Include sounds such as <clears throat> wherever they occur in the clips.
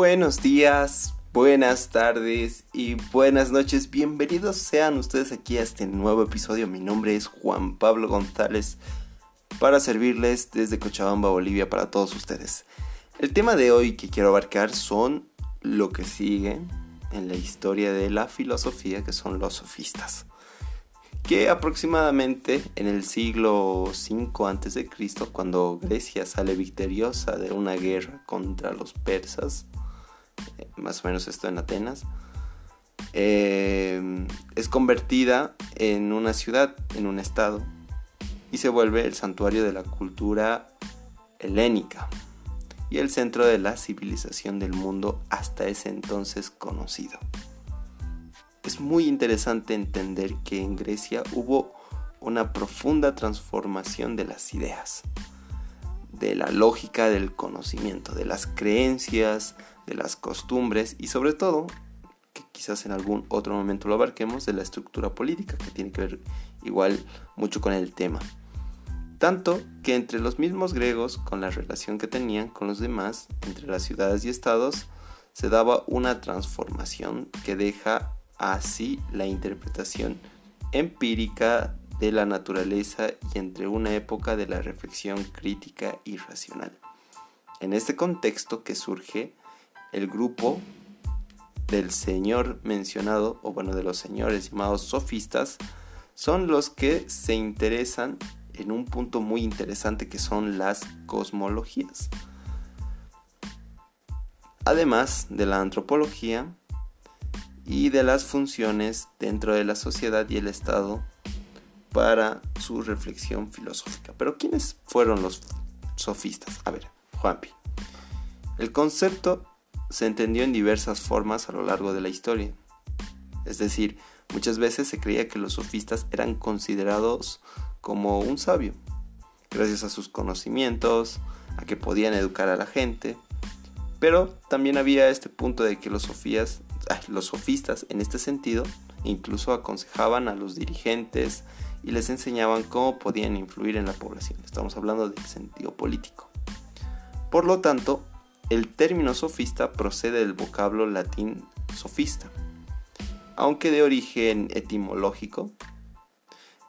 Buenos días, buenas tardes y buenas noches. Bienvenidos sean ustedes aquí a este nuevo episodio. Mi nombre es Juan Pablo González para servirles desde Cochabamba, Bolivia para todos ustedes. El tema de hoy que quiero abarcar son lo que sigue en la historia de la filosofía que son los sofistas que aproximadamente en el siglo V a.C., cuando Grecia sale victoriosa de una guerra contra los persas, más o menos esto en Atenas, eh, es convertida en una ciudad, en un estado, y se vuelve el santuario de la cultura helénica y el centro de la civilización del mundo hasta ese entonces conocido. Es muy interesante entender que en Grecia hubo una profunda transformación de las ideas, de la lógica del conocimiento, de las creencias, de las costumbres y sobre todo, que quizás en algún otro momento lo abarquemos, de la estructura política, que tiene que ver igual mucho con el tema. Tanto que entre los mismos griegos, con la relación que tenían con los demás, entre las ciudades y estados, se daba una transformación que deja así la interpretación empírica de la naturaleza y entre una época de la reflexión crítica y racional. En este contexto que surge el grupo del señor mencionado, o bueno, de los señores llamados sofistas, son los que se interesan en un punto muy interesante que son las cosmologías. Además de la antropología, y de las funciones dentro de la sociedad y el Estado para su reflexión filosófica. Pero ¿quiénes fueron los sofistas? A ver, Juanpi. El concepto se entendió en diversas formas a lo largo de la historia. Es decir, muchas veces se creía que los sofistas eran considerados como un sabio, gracias a sus conocimientos, a que podían educar a la gente, pero también había este punto de que los sofías los sofistas en este sentido incluso aconsejaban a los dirigentes y les enseñaban cómo podían influir en la población. Estamos hablando del sentido político. Por lo tanto, el término sofista procede del vocablo latín sofista, aunque de origen etimológico,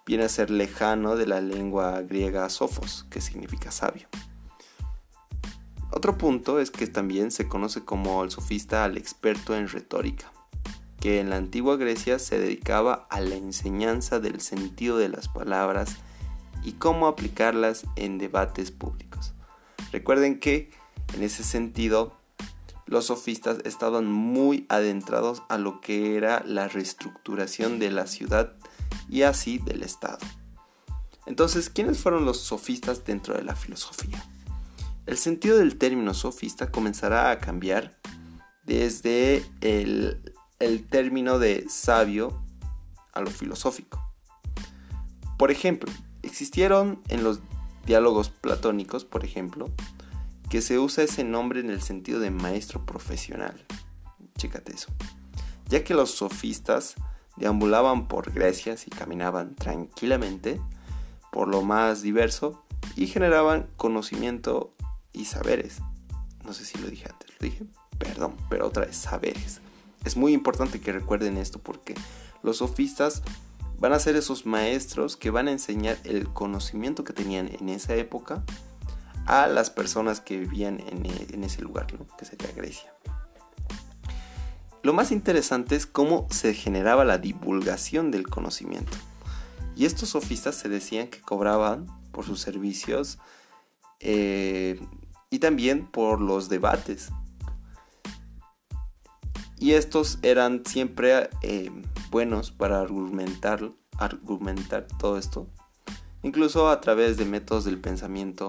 viene a ser lejano de la lengua griega sofos, que significa sabio. Otro punto es que también se conoce como el sofista al experto en retórica, que en la antigua Grecia se dedicaba a la enseñanza del sentido de las palabras y cómo aplicarlas en debates públicos. Recuerden que en ese sentido los sofistas estaban muy adentrados a lo que era la reestructuración de la ciudad y así del Estado. Entonces, ¿quiénes fueron los sofistas dentro de la filosofía? El sentido del término sofista comenzará a cambiar desde el, término de sabio a lo filosófico. Por ejemplo, existieron en los diálogos platónicos, por ejemplo, que se usa ese nombre en el sentido de maestro profesional. Chécate eso. Ya que los sofistas deambulaban por Grecia y caminaban tranquilamente por lo más diverso y generaban conocimiento y saberes. No sé si lo dije antes, lo dije, perdón, pero otra vez, saberes. Es muy importante que recuerden esto porque los sofistas van a ser esos maestros que van a enseñar el conocimiento que tenían en esa época a las personas que vivían en, ese lugar, que sería Grecia. Lo más interesante es cómo se generaba la divulgación del conocimiento. Y estos sofistas se decían que cobraban por sus servicios eh, y también por los debates. Y estos eran siempre eh, buenos para argumentar, argumentar todo esto, incluso a través de métodos del pensamiento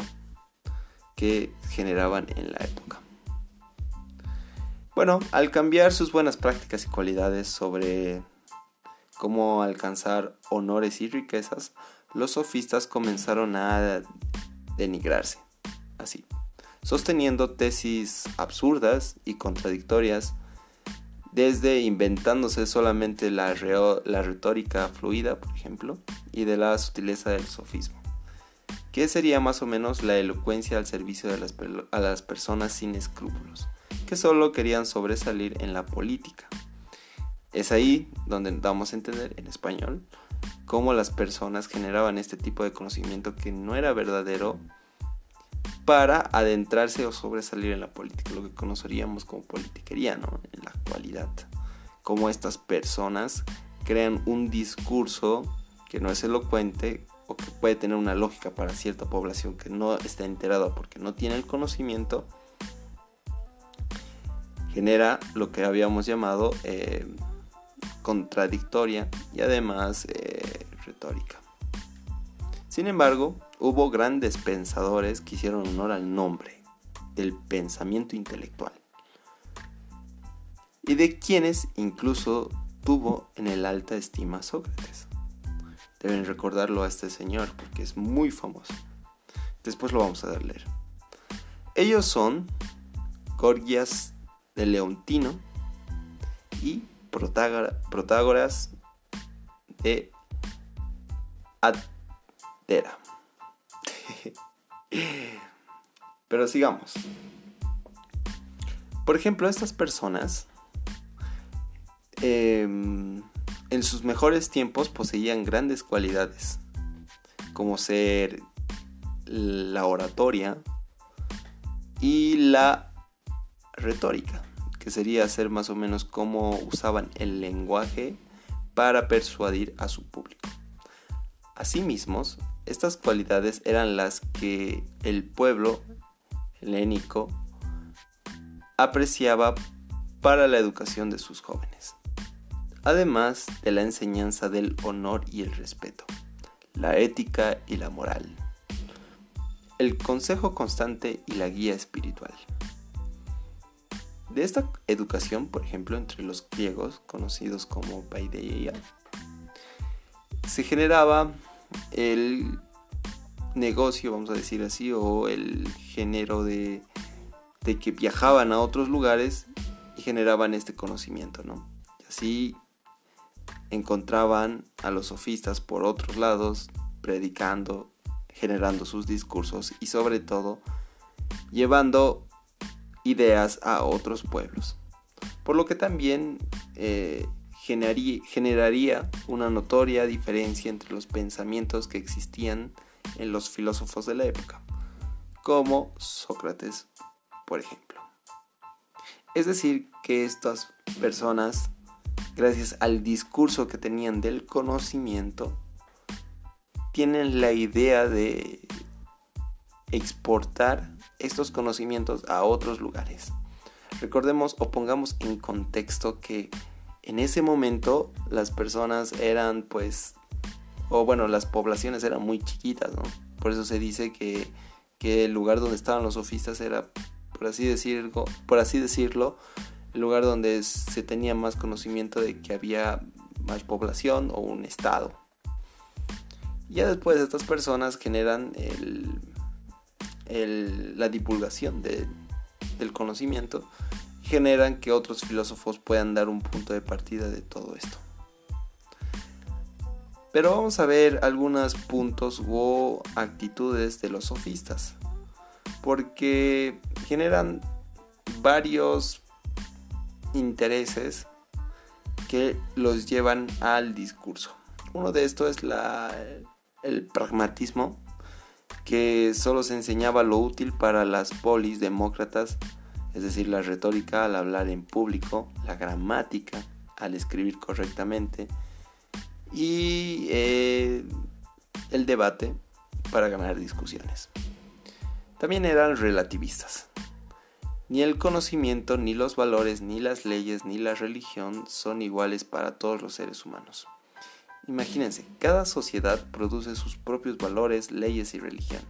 que generaban en la época. Bueno, al cambiar sus buenas prácticas y cualidades sobre cómo alcanzar honores y riquezas, los sofistas comenzaron a denigrarse. Así sosteniendo tesis absurdas y contradictorias, desde inventándose solamente la, retórica fluida, por ejemplo, y de la sutileza del sofismo, que sería más o menos la elocuencia al servicio de las, las personas sin escrúpulos, que solo querían sobresalir en la política. Es ahí donde damos a entender en español cómo las personas generaban este tipo de conocimiento que no era verdadero para adentrarse o sobresalir en la política, lo que conoceríamos como politiquería ¿no? en la actualidad. Cómo estas personas crean un discurso que no es elocuente o que puede tener una lógica para cierta población que no está enterada porque no tiene el conocimiento, genera lo que habíamos llamado eh, contradictoria y además eh, retórica. Sin embargo, hubo grandes pensadores que hicieron honor al nombre del pensamiento intelectual y de quienes incluso tuvo en el alta estima Sócrates. Deben recordarlo a este señor porque es muy famoso. Después lo vamos a dar leer. Ellos son Gorgias de Leontino y Protágoras de Pero sigamos. Por ejemplo, estas personas em, en sus mejores tiempos poseían grandes cualidades, como ser la oratoria y la retórica, que sería ser más o menos cómo usaban el lenguaje para persuadir a su público. Asimismo, estas cualidades eran las que el pueblo helénico apreciaba para la educación de sus jóvenes, además de la enseñanza del honor y el respeto, la ética y la moral, el consejo constante y la guía espiritual. De esta educación, por ejemplo, entre los griegos, conocidos como paideia, se generaba el negocio, vamos a decir así, o el género de, de que viajaban a otros lugares y generaban este conocimiento, ¿no? Así encontraban a los sofistas por otros lados, predicando, generando sus discursos y sobre todo llevando ideas a otros pueblos. Por lo que también eh, generaría una notoria diferencia entre los pensamientos que existían en los filósofos de la época, como Sócrates, por ejemplo. Es decir, que estas personas, gracias al discurso que tenían del conocimiento, tienen la idea de exportar estos conocimientos a otros lugares. Recordemos o pongamos en contexto que en ese momento las personas eran pues, o bueno, las poblaciones eran muy chiquitas, ¿no? Por eso se dice que, el lugar donde estaban los sofistas era, por así, decirlo, por así decirlo, el lugar donde se tenía más conocimiento de que había más población o un estado. Ya después estas personas generan la divulgación del conocimiento generan que otros filósofos puedan dar un punto de partida de todo esto. Pero vamos a ver algunos puntos o actitudes de los sofistas, porque generan varios intereses que los llevan al discurso. Uno de estos es el pragmatismo, que solo se enseñaba lo útil para las polis demócratas es decir, la retórica al hablar en público, la gramática al escribir correctamente y eh, el debate para ganar discusiones. También eran relativistas. Ni el conocimiento, ni los valores, ni las leyes, ni la religión son iguales para todos los seres humanos. Imagínense, cada sociedad produce sus propios valores, leyes y religión.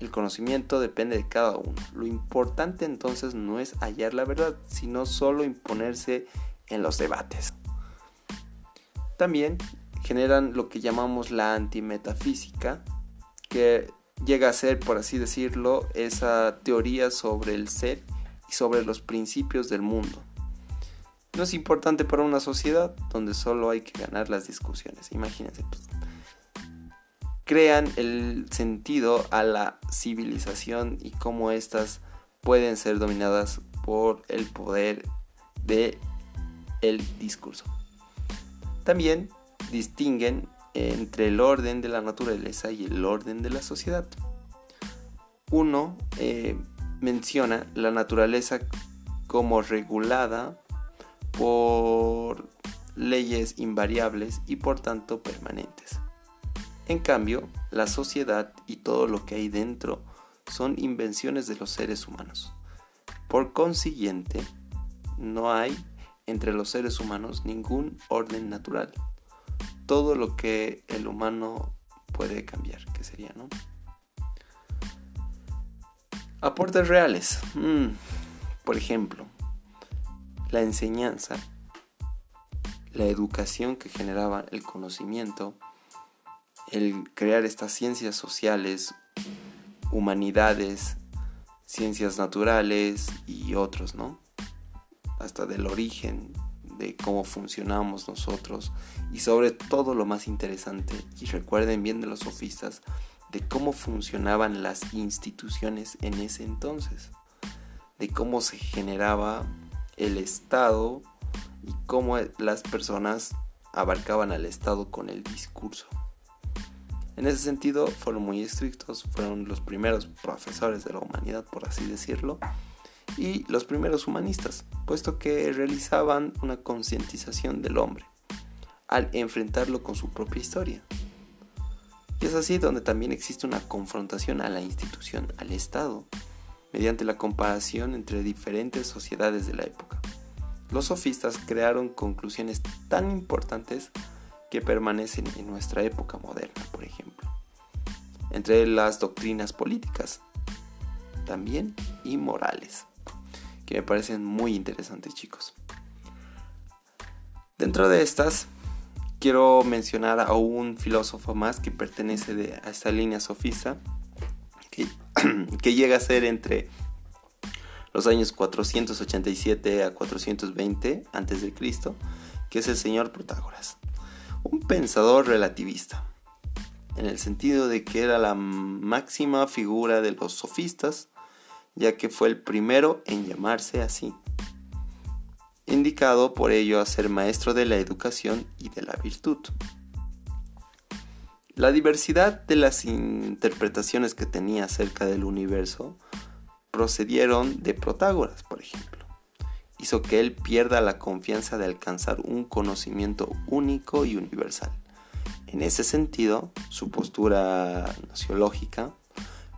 El conocimiento depende de cada uno. Lo importante entonces no es hallar la verdad, sino solo imponerse en los debates. También generan lo que llamamos la antimetafísica, que llega a ser, por así decirlo, esa teoría sobre el ser y sobre los principios del mundo. No es importante para una sociedad donde solo hay que ganar las discusiones. Imagínense, pues, crean el sentido a la civilización y cómo éstas pueden ser dominadas por el poder de el discurso. También distinguen entre el orden de la naturaleza y el orden de la sociedad. Uno eh, menciona la naturaleza como regulada por leyes invariables y por tanto permanentes. En cambio, la sociedad y todo lo que hay dentro son invenciones de los seres humanos. Por consiguiente, no hay entre los seres humanos ningún orden natural. Todo lo que el humano puede cambiar, que sería, ¿no? Aportes reales. Mm, por ejemplo, la enseñanza, la educación que generaba el conocimiento, el crear estas ciencias sociales, humanidades, ciencias naturales y otros, ¿no? Hasta del origen de cómo funcionamos nosotros y sobre todo lo más interesante, y recuerden bien de los sofistas, de cómo funcionaban las instituciones en ese entonces, de cómo se generaba el Estado y cómo las personas abarcaban al Estado con el discurso. En ese sentido, fueron muy estrictos, fueron los primeros profesores de la humanidad, por así decirlo, y los primeros humanistas, puesto que realizaban una concientización del hombre al enfrentarlo con su propia historia. Y es así donde también existe una confrontación a la institución, al Estado, mediante la comparación entre diferentes sociedades de la época. Los sofistas crearon conclusiones tan importantes que permanecen en nuestra época moderna, por ejemplo. Entre las doctrinas políticas, también y morales, que me parecen muy interesantes chicos. Dentro de estas, quiero mencionar a un filósofo más que pertenece a esta línea sofista, que, <clears throat> que llega a ser entre los años 487 a 420 a.C., que es el señor Protágoras un pensador relativista, en el sentido de que era la máxima figura de los sofistas, ya que fue el primero en llamarse así, indicado por ello a ser maestro de la educación y de la virtud. La diversidad de las interpretaciones que tenía acerca del universo procedieron de Protágoras, por ejemplo hizo que él pierda la confianza de alcanzar un conocimiento único y universal. En ese sentido, su postura nociológica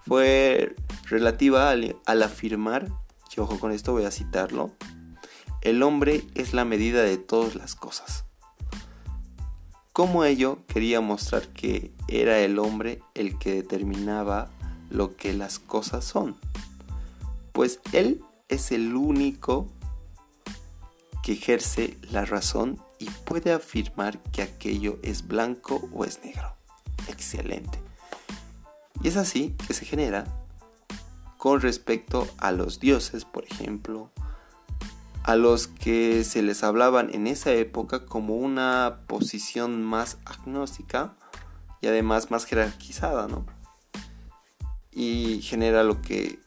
fue relativa al, afirmar, y ojo con esto voy a citarlo, el hombre es la medida de todas las cosas. Como ello quería mostrar que era el hombre el que determinaba lo que las cosas son, pues él es el único que ejerce la razón y puede afirmar que aquello es blanco o es negro. Excelente. Y es así que se genera con respecto a los dioses, por ejemplo, a los que se les hablaban en esa época como una posición más agnóstica y además más jerarquizada, ¿no? Y genera lo que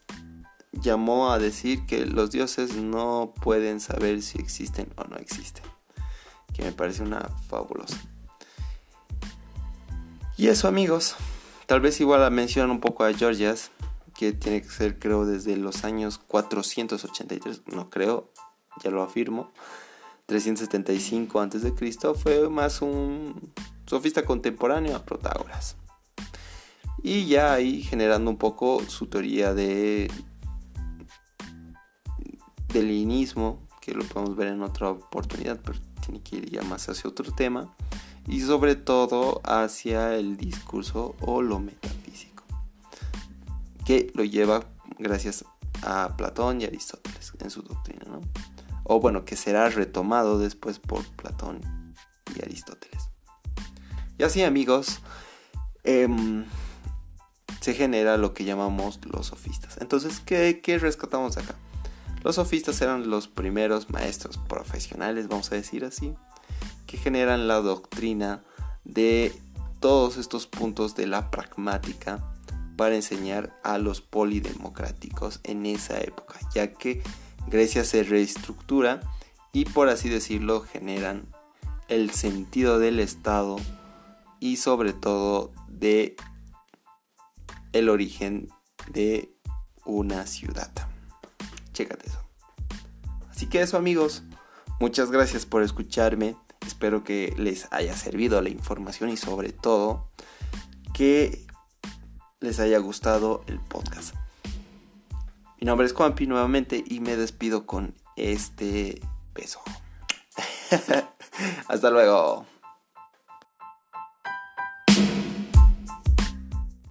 llamó a decir que los dioses no pueden saber si existen o no existen. Que me parece una fabulosa. Y eso amigos, tal vez igual mencionan un poco a Georgias, que tiene que ser creo desde los años 483, no creo, ya lo afirmo, 375 a.C., fue más un sofista contemporáneo a Protágoras. Y ya ahí generando un poco su teoría de del que lo podemos ver en otra oportunidad, pero tiene que ir ya más hacia otro tema, y sobre todo hacia el discurso o lo metafísico, que lo lleva gracias a Platón y Aristóteles en su doctrina, ¿no? O bueno, que será retomado después por Platón y Aristóteles. Y así amigos, em, se genera lo que llamamos los sofistas. Entonces, ¿qué, qué rescatamos acá? Los sofistas eran los primeros maestros profesionales, vamos a decir así, que generan la doctrina de todos estos puntos de la pragmática para enseñar a los polidemocráticos en esa época, ya que Grecia se reestructura y por así decirlo generan el sentido del Estado y sobre todo de el origen de una ciudad. Chécate eso. Así que eso amigos, muchas gracias por escucharme. Espero que les haya servido la información y sobre todo que les haya gustado el podcast. Mi nombre es Juanpi nuevamente y me despido con este beso. <laughs> Hasta luego.